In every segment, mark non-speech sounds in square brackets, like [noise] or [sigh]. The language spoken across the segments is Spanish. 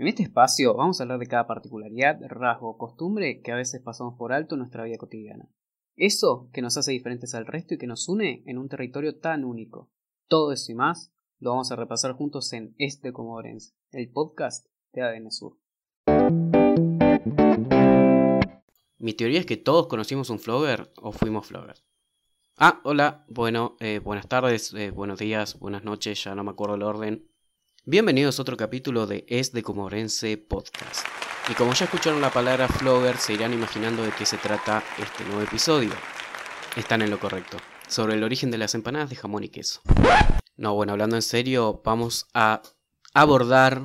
En este espacio vamos a hablar de cada particularidad, rasgo o costumbre que a veces pasamos por alto en nuestra vida cotidiana. Eso que nos hace diferentes al resto y que nos une en un territorio tan único. Todo eso y más lo vamos a repasar juntos en Este Comodorense, el podcast de ADN Sur. Mi teoría es que todos conocimos un flogger o fuimos floggers. Ah, hola, bueno, eh, buenas tardes, eh, buenos días, buenas noches, ya no me acuerdo el orden. Bienvenidos a otro capítulo de Es de Comorense Podcast. Y como ya escucharon la palabra flogger, se irán imaginando de qué se trata este nuevo episodio. Están en lo correcto, sobre el origen de las empanadas de jamón y queso. No, bueno, hablando en serio, vamos a abordar,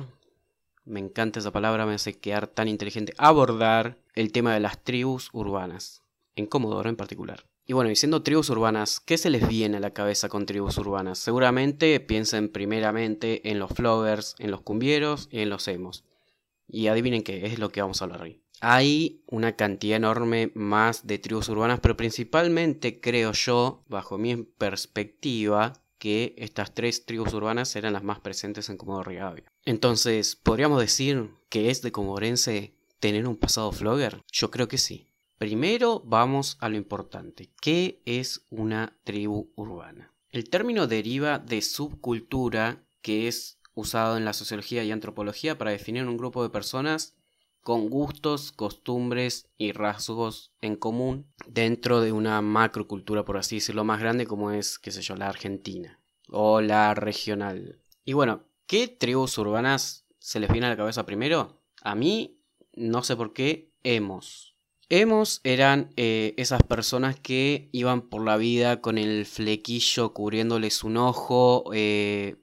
me encanta esa palabra, me hace quedar tan inteligente, abordar el tema de las tribus urbanas, en Comodoro en particular. Y bueno, diciendo tribus urbanas, ¿qué se les viene a la cabeza con tribus urbanas? Seguramente piensen primeramente en los floggers, en los cumbieros y en los emos. Y adivinen qué, es lo que vamos a hablar hoy. Hay una cantidad enorme más de tribus urbanas, pero principalmente creo yo, bajo mi perspectiva, que estas tres tribus urbanas eran las más presentes en Comodoro Rivadavia. Entonces, ¿podríamos decir que es de comodorense tener un pasado flogger? Yo creo que sí. Primero vamos a lo importante. ¿Qué es una tribu urbana? El término deriva de subcultura, que es usado en la sociología y antropología para definir un grupo de personas con gustos, costumbres y rasgos en común dentro de una macrocultura, por así decirlo, más grande como es, qué sé yo, la Argentina o la regional. Y bueno, ¿qué tribus urbanas se les viene a la cabeza primero? A mí, no sé por qué, hemos. Hemos eran eh, esas personas que iban por la vida con el flequillo cubriéndoles un ojo. Eh,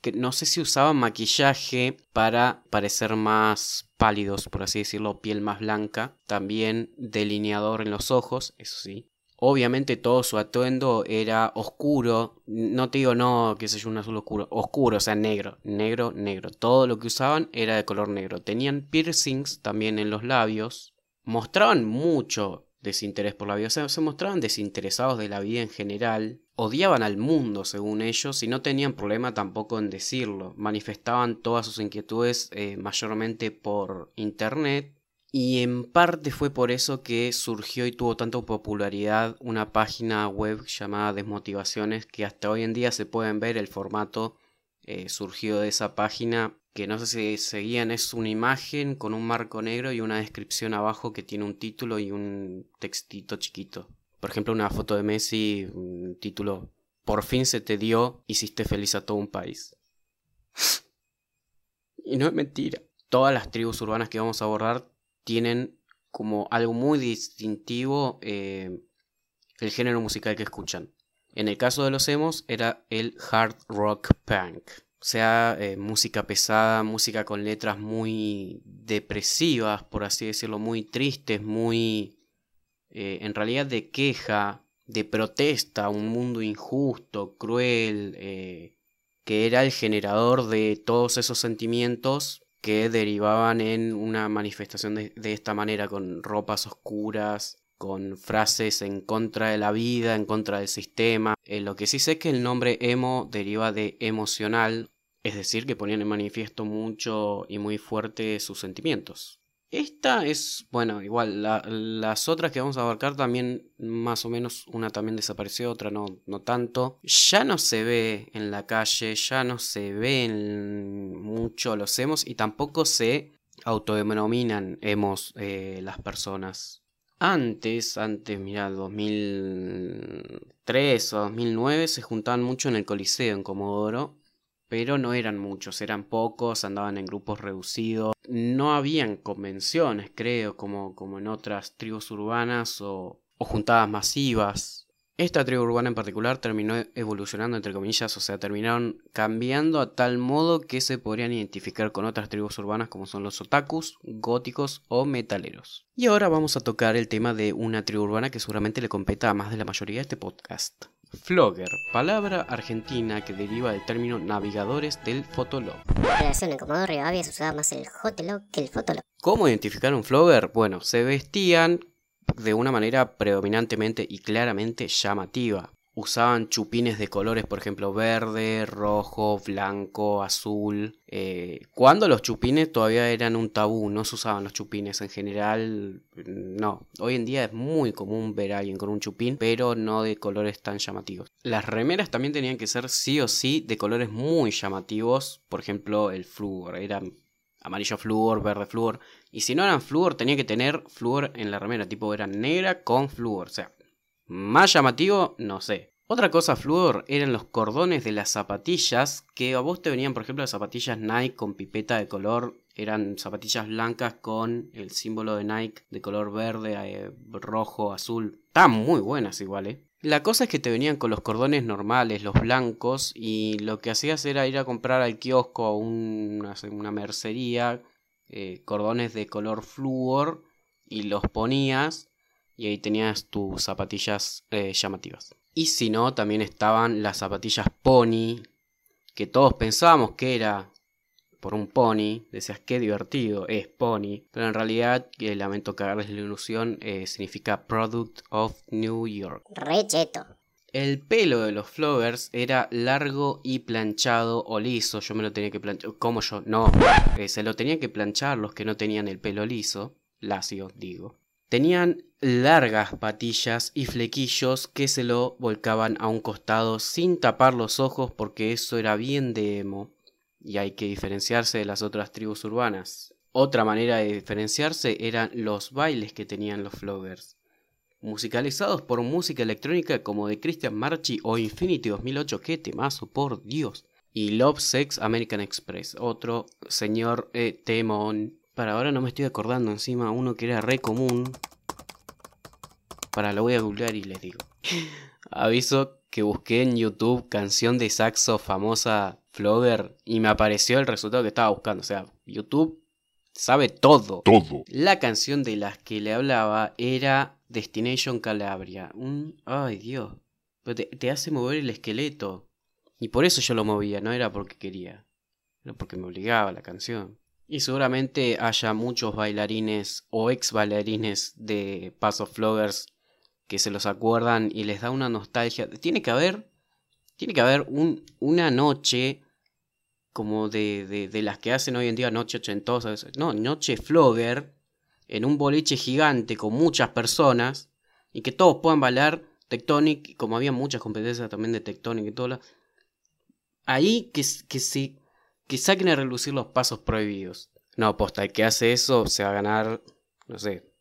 que no sé si usaban maquillaje para parecer más pálidos, por así decirlo, piel más blanca. También delineador en los ojos, eso sí. Obviamente todo su atuendo era oscuro. No te digo no, que sé yo, un azul oscuro. Oscuro, o sea, negro. Negro, negro. Todo lo que usaban era de color negro. Tenían piercings también en los labios mostraban mucho desinterés por la vida, o sea, se mostraban desinteresados de la vida en general, odiaban al mundo según ellos y no tenían problema tampoco en decirlo, manifestaban todas sus inquietudes eh, mayormente por internet y en parte fue por eso que surgió y tuvo tanta popularidad una página web llamada Desmotivaciones que hasta hoy en día se pueden ver el formato eh, surgió de esa página que no sé si seguían, es una imagen con un marco negro y una descripción abajo que tiene un título y un textito chiquito. Por ejemplo, una foto de Messi, un título, por fin se te dio, hiciste feliz a todo un país. [laughs] y no es mentira. Todas las tribus urbanas que vamos a abordar tienen como algo muy distintivo eh, el género musical que escuchan. En el caso de los emos era el hard rock punk sea eh, música pesada, música con letras muy depresivas, por así decirlo, muy tristes, muy eh, en realidad de queja, de protesta, un mundo injusto, cruel, eh, que era el generador de todos esos sentimientos que derivaban en una manifestación de, de esta manera, con ropas oscuras, con frases en contra de la vida, en contra del sistema. lo que sí sé es que el nombre emo deriva de emocional, es decir, que ponían en manifiesto mucho y muy fuerte sus sentimientos. Esta es, bueno, igual, las otras que vamos a abarcar también, más o menos, una también desapareció, otra no, no tanto. Ya no se ve en la calle, ya no se ven mucho los emos y tampoco se autodenominan emos eh, las personas. Antes, antes, mira, 2003 o 2009 se juntaban mucho en el Coliseo en Comodoro pero no eran muchos, eran pocos, andaban en grupos reducidos, no habían convenciones, creo, como, como en otras tribus urbanas o, o juntadas masivas. Esta tribu urbana en particular terminó evolucionando, entre comillas, o sea, terminaron cambiando a tal modo que se podrían identificar con otras tribus urbanas como son los otakus, góticos o metaleros. Y ahora vamos a tocar el tema de una tribu urbana que seguramente le competa a más de la mayoría de este podcast. Flogger, palabra argentina que deriva del término navegadores del Fotolog. En Comodoro Rivadavia se usaba más el Hotelog que el Fotolog. ¿Cómo identificar un flogger? Bueno, se vestían de una manera predominantemente y claramente llamativa. Usaban chupines de colores, por ejemplo, verde, rojo, blanco, azul. Eh, cuando los chupines todavía eran un tabú, no se usaban los chupines en general, no. Hoy en día es muy común ver a alguien con un chupín, pero no de colores tan llamativos. Las remeras también tenían que ser sí o sí de colores muy llamativos, por ejemplo, el flúor, era amarillo flúor, verde flúor. Y si no eran flúor, tenía que tener flúor en la remera, tipo era negra con flúor, o sea, más llamativo, no sé. Otra cosa flúor eran los cordones de las zapatillas, que a vos te venían, por ejemplo, las zapatillas Nike con pipeta de color, eran zapatillas blancas con el símbolo de Nike de color verde, eh, rojo, azul. Estaban muy buenas igual, ¿eh? La cosa es que te venían con los cordones normales, los blancos, y lo que hacías era ir a comprar al kiosco o una, una mercería, eh, cordones de color flúor, y los ponías y ahí tenías tus zapatillas eh, llamativas. Y si no, también estaban las zapatillas pony, que todos pensábamos que era por un pony, decías qué divertido, es pony, pero en realidad, que lamento cagarles la ilusión, eh, significa Product of New York. Recheto. El pelo de los floggers era largo y planchado o liso. Yo me lo tenía que planchar. ¿Cómo yo? No. Eh, se lo tenía que planchar los que no tenían el pelo liso. Lacio, digo. Tenían largas patillas y flequillos que se lo volcaban a un costado sin tapar los ojos porque eso era bien de emo y hay que diferenciarse de las otras tribus urbanas. Otra manera de diferenciarse eran los bailes que tenían los floggers. Musicalizados por música electrónica como de Christian Marchi o Infinity 2008, qué temazo, por Dios. Y Love Sex American Express, otro señor eh, temón para ahora no me estoy acordando encima uno que era re común. Para lo voy a googlear y les digo. [laughs] Aviso que busqué en YouTube canción de saxo famosa Flogger y me apareció el resultado que estaba buscando. O sea, YouTube sabe todo. Todo. La canción de las que le hablaba era Destination Calabria. Un... Ay Dios. te, te hace mover el esqueleto. Y por eso yo lo movía, no era porque quería. Era porque me obligaba la canción. Y seguramente haya muchos bailarines o ex bailarines de Pass of que se los acuerdan y les da una nostalgia. Tiene que haber, tiene que haber un, una noche como de, de, las que hacen hoy en día, noche ochentosa, no, noche Flogger, en un boliche gigante con muchas personas y que todos puedan bailar Tectonic, como había muchas competencias también de Tectonic y todo. Ahí que, que se que saquen a relucir los pasos prohibidos. No, posta, el que hace eso se va a ganar, no sé,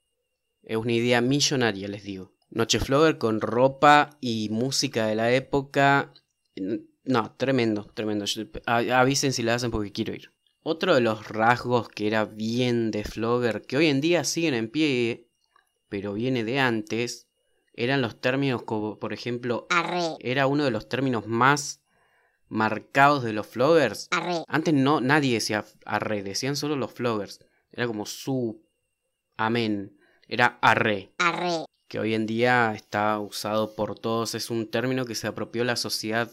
es una idea millonaria, les digo. Noche Flogger con ropa y música de la época. No, tremendo, tremendo. Avisen si la hacen porque quiero ir. Otro de los rasgos que era bien de Flogger, que hoy en día siguen en pie, pero viene de antes, eran los términos como, por ejemplo, Arre. era uno de los términos más marcados de los floggers. Antes no, nadie decía arre, decían solo los floggers. Era como su, amén. Era arre. Arre. Que hoy en día está usado por todos. Es un término que se apropió la sociedad,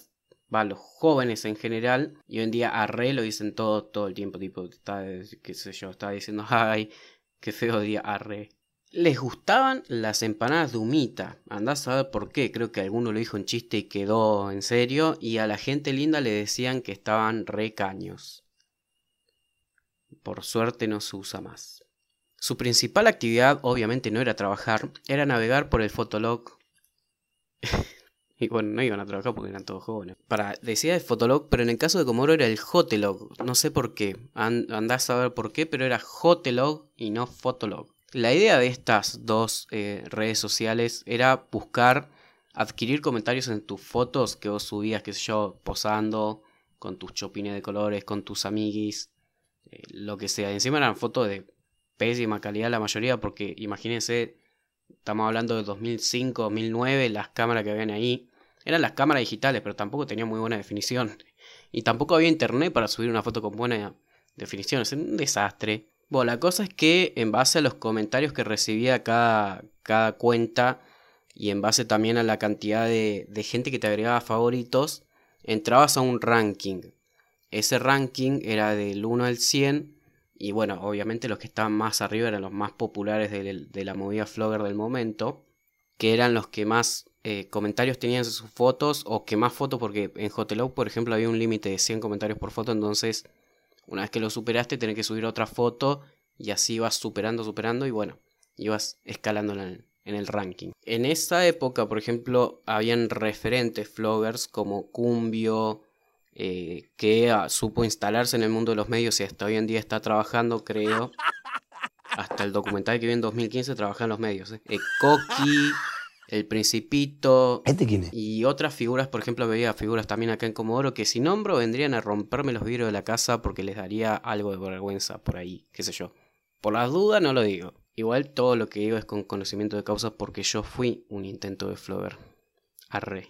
va, los jóvenes en general. Y hoy en día arre lo dicen todo, todo el tiempo. Tipo, está, qué sé yo, está diciendo, [laughs] ay, qué feo día arre. Les gustaban las empanadas de humita. Andás a ver por qué. Creo que alguno lo dijo en chiste y quedó en serio. Y a la gente linda le decían que estaban re caños. Por suerte no se usa más. Su principal actividad, obviamente, no era trabajar, era navegar por el Fotolog. [laughs] y bueno, no iban a trabajar porque eran todos jóvenes. Para, decía el Fotolog, pero en el caso de Comoro era el Hotelog. No sé por qué. andás a ver por qué, pero era Hotelog y no Fotolog. La idea de estas dos eh, redes sociales era buscar adquirir comentarios en tus fotos que vos subías, qué sé yo, posando, con tus chopines de colores, con tus amiguis, eh, lo que sea. encima eran fotos de pésima calidad la mayoría, porque imagínense, estamos hablando de 2005, 2009, las cámaras que habían ahí eran las cámaras digitales, pero tampoco tenían muy buena definición. Y tampoco había internet para subir una foto con buena definición, es un desastre. Bueno, la cosa es que en base a los comentarios que recibía cada, cada cuenta y en base también a la cantidad de, de gente que te agregaba favoritos, entrabas a un ranking. Ese ranking era del 1 al 100 y bueno, obviamente los que estaban más arriba eran los más populares de, la movida Flogger del momento, que eran los que más eh, comentarios tenían sus fotos o que más fotos, porque en Hotelog, por ejemplo, había un límite de 100 comentarios por foto, entonces una vez que lo superaste tenés que subir otra foto y así ibas superando, superando y bueno, ibas escalando en el, en el ranking. En esa época, por ejemplo, habían referentes floggers como Cumbio, eh, que ah, supo instalarse en el mundo de los medios y hasta hoy en día está trabajando, creo. [laughs] Hasta el documental que vi en 2015 trabaja en los medios. ¿eh? eh Coqui, El Principito. ¿Este quién es? Y otras figuras, por ejemplo, veía figuras también acá en Comodoro que si nombro vendrían a romperme los vidrios de la casa porque les daría algo de vergüenza por ahí, qué sé yo. Por las dudas no lo digo. Igual todo lo que digo es con conocimiento de causa porque yo fui un intento de Flover. Arre.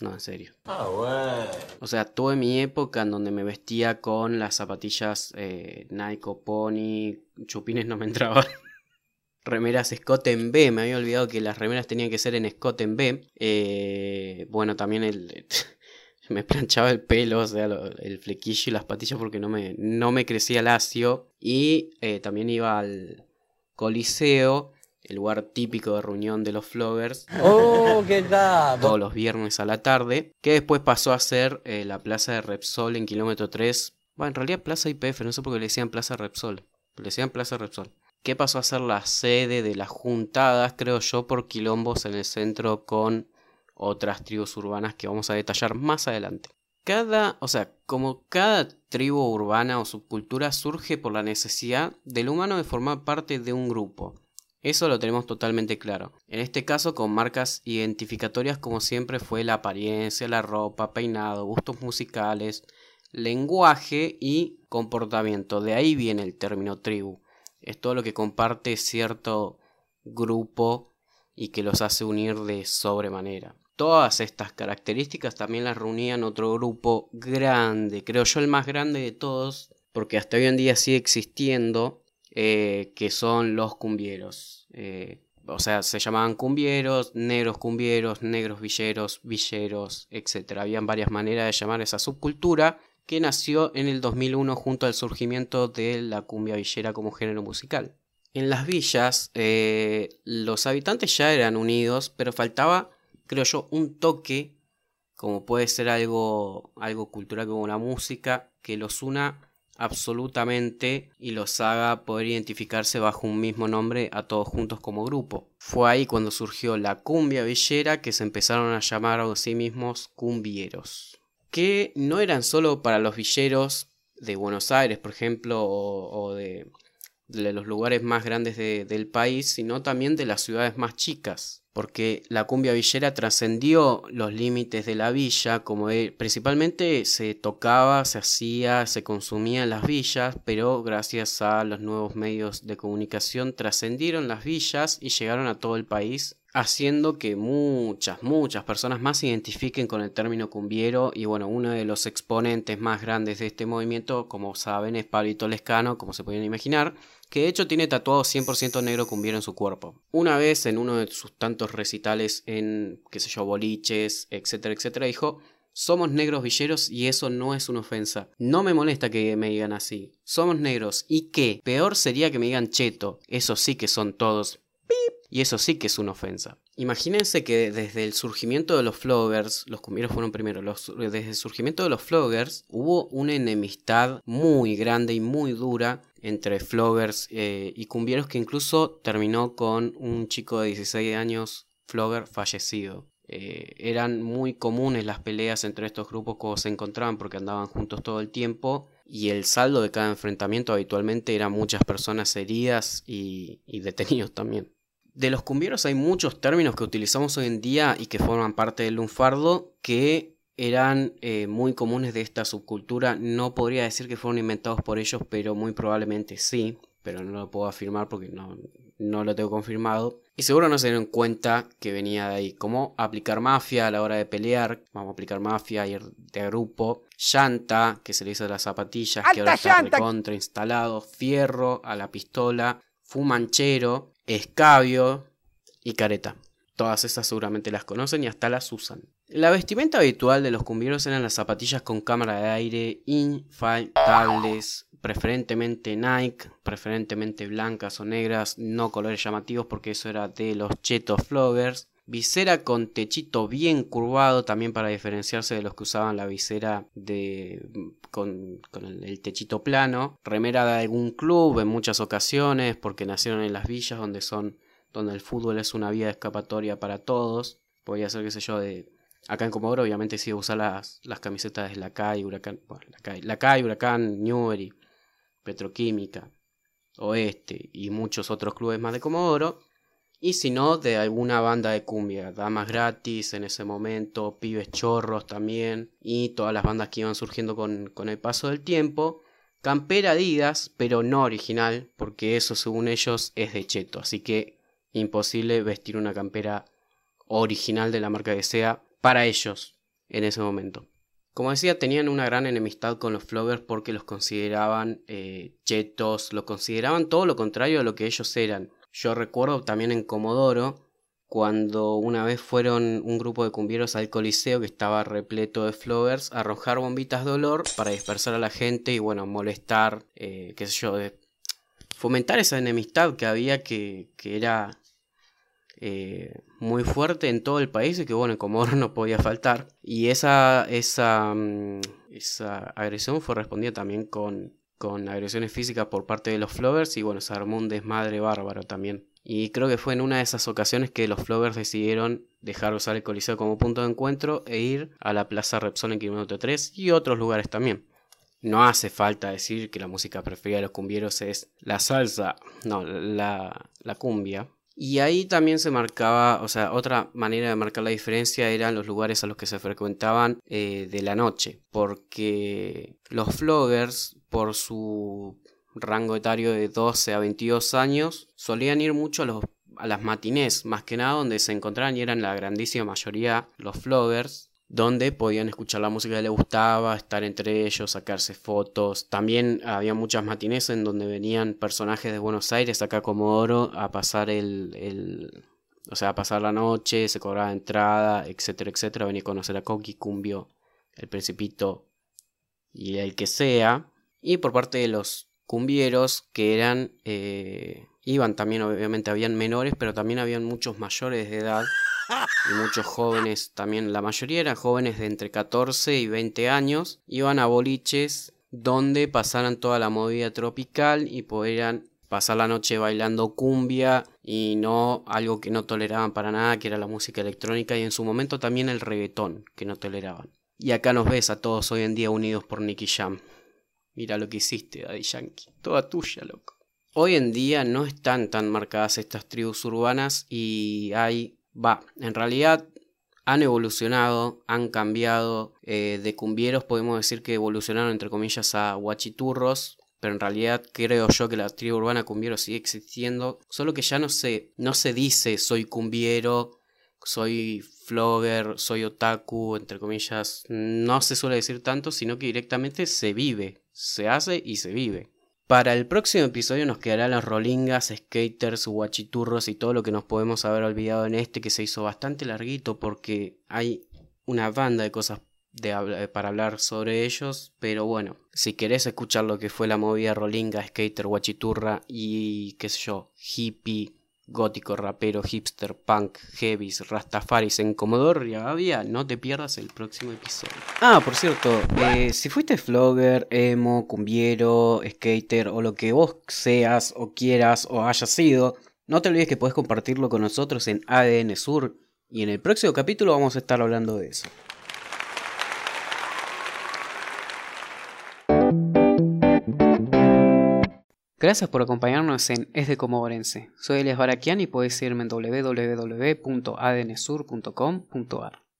No, en serio. Ah, bueno. O sea, tuve mi época en donde me vestía con las zapatillas eh, Nike o Pony, chupines no me entraban. Remeras Scott en B, me había olvidado que las remeras tenían que ser en Scott en B. Eh, bueno, también el... [laughs] me planchaba el pelo, o sea, el flequillo y las patillas porque no me, no me crecía lacio. Y eh, también iba al Coliseo el lugar típico de reunión de los floggers. ¡Oh, qué tal! Todos los viernes a la tarde, que después pasó a ser eh, la plaza de Repsol en kilómetro 3. Bueno, en realidad plaza IPF, no sé por qué le decían plaza Repsol. Le decían plaza Repsol. Que pasó a ser la sede de las juntadas, creo yo, por quilombos en el centro con otras tribus urbanas que vamos a detallar más adelante. Cada, o sea, como cada tribu urbana o subcultura surge por la necesidad del humano de formar parte de un grupo eso lo tenemos totalmente claro. En este caso con marcas identificatorias como siempre fue la apariencia, la ropa, peinado, gustos musicales, lenguaje y comportamiento. De ahí viene el término tribu. Es todo lo que comparte cierto grupo y que los hace unir de sobremanera. Todas estas características también las reunían otro grupo grande, creo yo el más grande de todos, porque hasta hoy en día sigue existiendo, eh, que son los cumbieros. Eh, o sea, se llamaban cumbieros, negros cumbieros, negros villeros, villeros, etc. Habían varias maneras de llamar esa subcultura que nació en el 2001 junto al surgimiento de la cumbia villera como género musical. En las villas eh, los habitantes ya eran unidos, pero faltaba, creo yo, un toque, como puede ser algo, algo cultural como la música, que los una absolutamente y los haga poder identificarse bajo un mismo nombre a todos juntos como grupo. Fue ahí cuando surgió la cumbia villera que se empezaron a llamar a sí mismos cumbieros. Que no eran solo para los villeros de Buenos Aires, por ejemplo, o, de, los lugares más grandes del país, sino también de las ciudades más chicas porque la cumbia villera trascendió los límites de la villa, como principalmente se tocaba, se hacía, se consumía en las villas, pero gracias a los nuevos medios de comunicación trascendieron las villas y llegaron a todo el país, haciendo que muchas, muchas personas más se identifiquen con el término cumbiero y bueno, uno de los exponentes más grandes de este movimiento, como saben, es Pablito Lescano, como se pueden imaginar, que de hecho tiene tatuado 100% negro cumbiero en su cuerpo. Una vez en uno de sus tantos recitales en, qué sé yo, boliches, etcétera, etcétera, dijo, somos negros villeros y eso no es una ofensa. No me molesta que me digan así. Somos negros. ¿Y qué? Peor sería que me digan cheto. Eso sí que son todos. ¡Pip! Y eso sí que es una ofensa. Imagínense que desde el surgimiento de los floggers, los cumbieros fueron primero, desde el surgimiento de los floggers hubo una enemistad muy grande y muy dura entre floggers eh, y cumbieros que incluso terminó con un chico de 16 años, flogger, fallecido. Eh, eran muy comunes las peleas entre estos grupos cuando se encontraban porque andaban juntos todo el tiempo y el saldo de cada enfrentamiento habitualmente eran muchas personas heridas y, detenidos también. De los cumbieros hay muchos términos que utilizamos hoy en día y que forman parte del lunfardo que eran eh, muy comunes de esta subcultura. No podría decir que fueron inventados por ellos, pero muy probablemente sí. Pero no lo puedo afirmar porque no, no lo tengo confirmado. Y seguro no se dieron cuenta que venía de ahí. Como aplicar mafia a la hora de pelear. Vamos a aplicar mafia, ir de grupo. Llanta, que se le hizo a las zapatillas, que ahora está recontra instalado. Fierro a la pistola. Fumanchero. Escabio y careta. Todas esas seguramente las conocen y hasta las usan. La vestimenta habitual de los cumbieros eran las zapatillas con cámara de aire infaltables, preferentemente Nike, preferentemente blancas o negras, no colores llamativos porque eso era de los chetos floggers, visera con techito bien curvado también para diferenciarse de los que usaban la visera de con, el, techito plano, remera de algún club en muchas ocasiones porque nacieron en las villas donde son donde el fútbol es una vía de escapatoria para todos. Podría ser, qué sé yo, de Acá en Comodoro obviamente sí usa las, las camisetas de la CAI, Huracán, la CAI, Huracán, Newbery, Petroquímica, Oeste y muchos otros clubes más de Comodoro. Y si no, de alguna banda de cumbia, Damas Gratis en ese momento, Pibes Chorros también, y todas las bandas que iban surgiendo con, con el paso del tiempo. Campera Adidas, pero no original, porque eso según ellos es de cheto, así que imposible vestir una campera original de la marca que sea para ellos en ese momento. Como decía, tenían una gran enemistad con los Flowers porque los consideraban eh, chetos, lo consideraban todo lo contrario de lo que ellos eran. Yo recuerdo también en Comodoro, cuando una vez fueron un grupo de cumbieros al Coliseo que estaba repleto de Flowers arrojar bombitas de olor para dispersar a la gente y bueno, molestar, eh, qué sé yo, fomentar esa enemistad que había que, que era eh, muy fuerte en todo el país y que bueno, como [laughs] no podía faltar. Y esa, esa, mm, esa agresión fue respondida también con, con agresiones físicas por parte de los Flowers y bueno, se armó un desmadre bárbaro también. Y creo que fue en una de esas ocasiones que los Flowers decidieron dejar usar el Coliseo como punto de encuentro e ir a la Plaza Repsol en kilómetro 3 y otros lugares también. No hace falta decir que la música preferida de los cumbieros es la salsa, no, la, la cumbia. Y ahí también se marcaba, o sea, otra manera de marcar la diferencia eran los lugares a los que se frecuentaban eh, de la noche, porque los floggers, por su rango etario de 12 a 22 años, solían ir mucho a, los, a las matinés, más que nada donde se encontraban y eran la grandísima mayoría los floggers, donde podían escuchar la música que les gustaba, estar entre ellos, sacarse fotos. También había muchas matines en donde venían personajes de Buenos Aires, acá como oro, a pasar el, el o sea, a pasar la noche, se cobraba entrada, etcétera, etcétera. Venía a conocer a Coqui, Cumbio, el Principito y el que sea. Y por parte de los cumbieros que eran, eh, iban también, obviamente habían menores, pero también habían muchos mayores de edad [laughs] y muchos jóvenes también, la mayoría eran jóvenes de entre 14 y 20 años, iban a boliches donde pasaran toda la movida tropical y pudieran pasar la noche bailando cumbia y no algo que no toleraban para nada, que era la música electrónica y en su momento también el reggaetón, que no toleraban. Y acá nos ves a todos hoy en día unidos por Nicky Jam. Mira lo que hiciste, Daddy Yankee. Toda tuya, loco. Hoy en día no están tan marcadas estas tribus urbanas y hay Va, en realidad han evolucionado, han cambiado. Eh, de cumbieros podemos decir que evolucionaron entre comillas a guachiturros. Pero en realidad creo yo que la tribu urbana cumbiero sigue existiendo. Solo que ya no se, no se dice soy cumbiero, soy flogger, soy otaku, entre comillas. No se suele decir tanto, sino que directamente se vive. Se hace y se vive. Para el próximo episodio nos quedarán las rolingas, skaters, guachiturros y todo lo que nos podemos haber olvidado en este que se hizo bastante larguito porque hay una banda de cosas de, para hablar sobre ellos, pero bueno, si querés escuchar lo que fue la movida rolinga, skater, guachiturra y qué sé yo, hippie, gótico, rapero, hipster, punk, heavies, rastafaris en Comodoro Rivadavia, no te pierdas el próximo episodio. Ah, por cierto, eh, si fuiste flogger, emo, cumbiero, skater o lo que vos seas o quieras o hayas sido, no te olvides que puedes compartirlo con nosotros en ADN Sur y en el próximo capítulo vamos a estar hablando de eso. Gracias por acompañarnos en Es de Comodorense. Soy Elias Barakian y puedes seguirme en www.adnsur.com.ar.